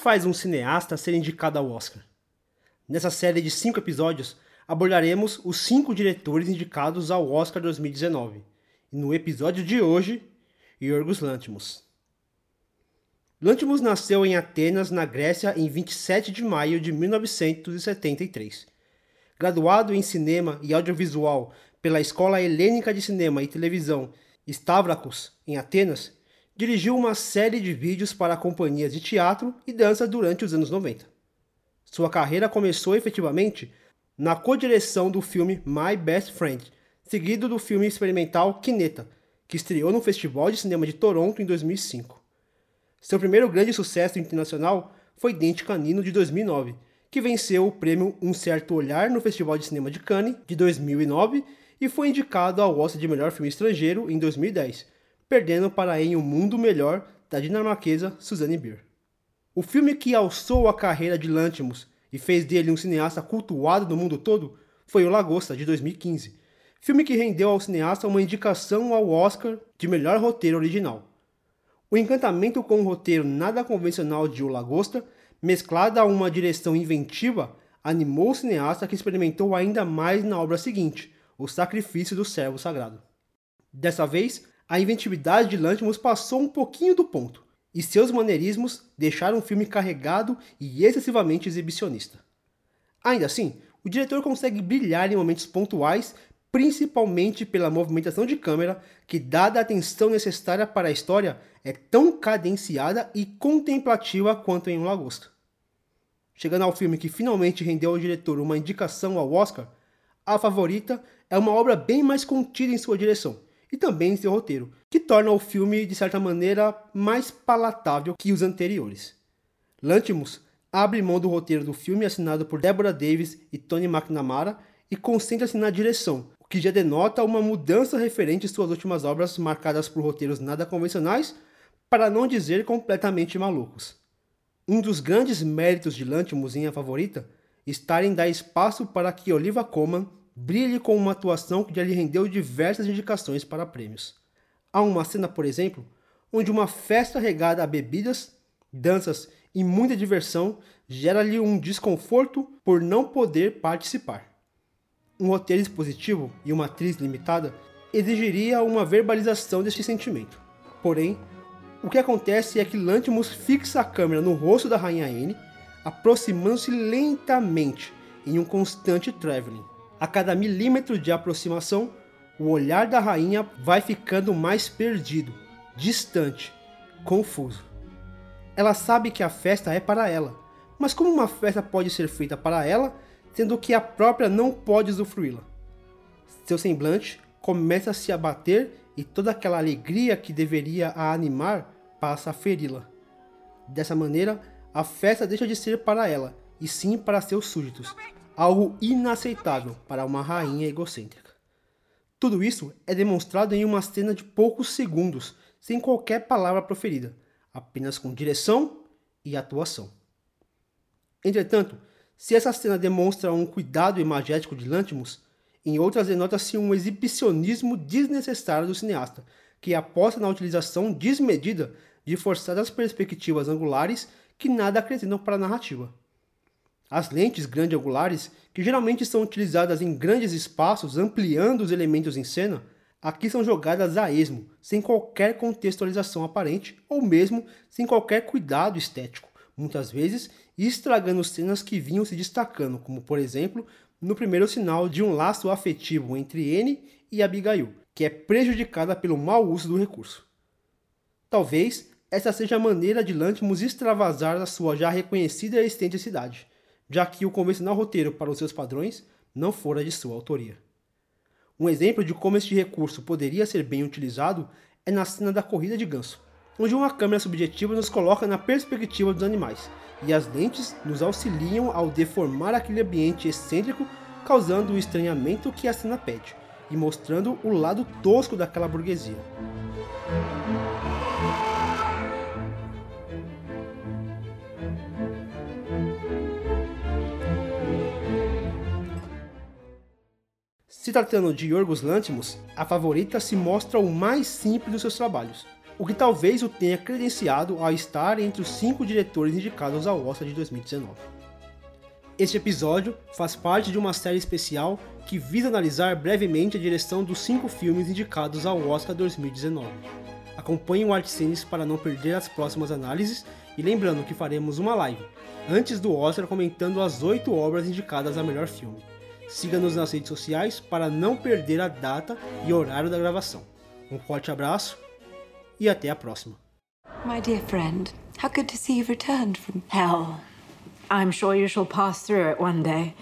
faz um cineasta ser indicado ao Oscar? Nessa série de cinco episódios, abordaremos os cinco diretores indicados ao Oscar 2019. E no episódio de hoje, Yorgos Lanthimos. Lanthimos nasceu em Atenas, na Grécia, em 27 de maio de 1973. Graduado em cinema e audiovisual pela Escola Helênica de Cinema e Televisão Stavrakos, em Atenas, dirigiu uma série de vídeos para companhias de teatro e dança durante os anos 90. Sua carreira começou efetivamente na co-direção do filme My Best Friend, seguido do filme experimental Kineta, que estreou no Festival de Cinema de Toronto em 2005. Seu primeiro grande sucesso internacional foi Dente Canino de 2009, que venceu o prêmio Um Certo Olhar no Festival de Cinema de Cannes de 2009 e foi indicado ao Oscar de Melhor Filme Estrangeiro em 2010, perdendo para Em um Mundo Melhor da dinamarquesa Suzanne Bier. O filme que alçou a carreira de Lanthimos e fez dele um cineasta cultuado no mundo todo foi O Lagosta, de 2015, filme que rendeu ao cineasta uma indicação ao Oscar de melhor roteiro original. O encantamento com o roteiro nada convencional de O Lagosta, mesclada a uma direção inventiva, animou o cineasta que experimentou ainda mais na obra seguinte, O Sacrifício do Servo Sagrado. Dessa vez, a inventividade de Lanthimos passou um pouquinho do ponto, e seus maneirismos deixaram o filme carregado e excessivamente exibicionista. Ainda assim, o diretor consegue brilhar em momentos pontuais principalmente pela movimentação de câmera, que, dada a atenção necessária para a história, é tão cadenciada e contemplativa quanto em Um Lagosta. Chegando ao filme que finalmente rendeu ao diretor uma indicação ao Oscar, A Favorita é uma obra bem mais contida em sua direção e também em seu roteiro, que torna o filme, de certa maneira, mais palatável que os anteriores. Lantimos abre mão do roteiro do filme assinado por Deborah Davis e Tony McNamara e concentra-se na direção, que já denota uma mudança referente às suas últimas obras marcadas por roteiros nada convencionais, para não dizer completamente malucos. Um dos grandes méritos de Lantimos em A Favorita está em dar espaço para que Oliva Colman brilhe com uma atuação que já lhe rendeu diversas indicações para prêmios. Há uma cena, por exemplo, onde uma festa regada a bebidas, danças e muita diversão gera-lhe um desconforto por não poder participar um roteiro expositivo e uma atriz limitada exigiria uma verbalização deste sentimento. Porém, o que acontece é que Lantimos fixa a câmera no rosto da rainha Anne, aproximando-se lentamente em um constante traveling. A cada milímetro de aproximação, o olhar da rainha vai ficando mais perdido, distante, confuso. Ela sabe que a festa é para ela, mas como uma festa pode ser feita para ela sendo que a própria não pode usufruí-la. Seu semblante começa a se abater e toda aquela alegria que deveria a animar passa a feri-la. Dessa maneira, a festa deixa de ser para ela, e sim para seus súditos, algo inaceitável para uma rainha egocêntrica. Tudo isso é demonstrado em uma cena de poucos segundos, sem qualquer palavra proferida, apenas com direção e atuação. Entretanto, se essa cena demonstra um cuidado imagético de Lantimos, em outras denota-se um exibicionismo desnecessário do cineasta, que aposta na utilização desmedida de forçadas perspectivas angulares que nada acrescentam para a narrativa. As lentes grande angulares, que geralmente são utilizadas em grandes espaços ampliando os elementos em cena, aqui são jogadas a esmo, sem qualquer contextualização aparente ou mesmo sem qualquer cuidado estético muitas vezes estragando cenas que vinham se destacando, como por exemplo no primeiro sinal de um laço afetivo entre N e Abigail, que é prejudicada pelo mau uso do recurso. Talvez essa seja a maneira de Lantimos extravasar a sua já reconhecida excentricidade, já que o convencional roteiro para os seus padrões não fora de sua autoria. Um exemplo de como este recurso poderia ser bem utilizado é na cena da corrida de ganso onde uma câmera subjetiva nos coloca na perspectiva dos animais, e as lentes nos auxiliam ao deformar aquele ambiente excêntrico, causando o estranhamento que a cena pede, e mostrando o lado tosco daquela burguesia. Se tratando de Yorgos Lanthimos, a favorita se mostra o mais simples dos seus trabalhos, o que talvez o tenha credenciado a estar entre os cinco diretores indicados ao Oscar de 2019. Este episódio faz parte de uma série especial que visa analisar brevemente a direção dos cinco filmes indicados ao Oscar 2019. Acompanhe o ArtCines para não perder as próximas análises e lembrando que faremos uma live antes do Oscar comentando as oito obras indicadas a melhor filme. Siga-nos nas redes sociais para não perder a data e horário da gravação. Um forte abraço e até a próxima. My dear friend, how good to see you've returned from hell. I'm sure you shall pass through it one day.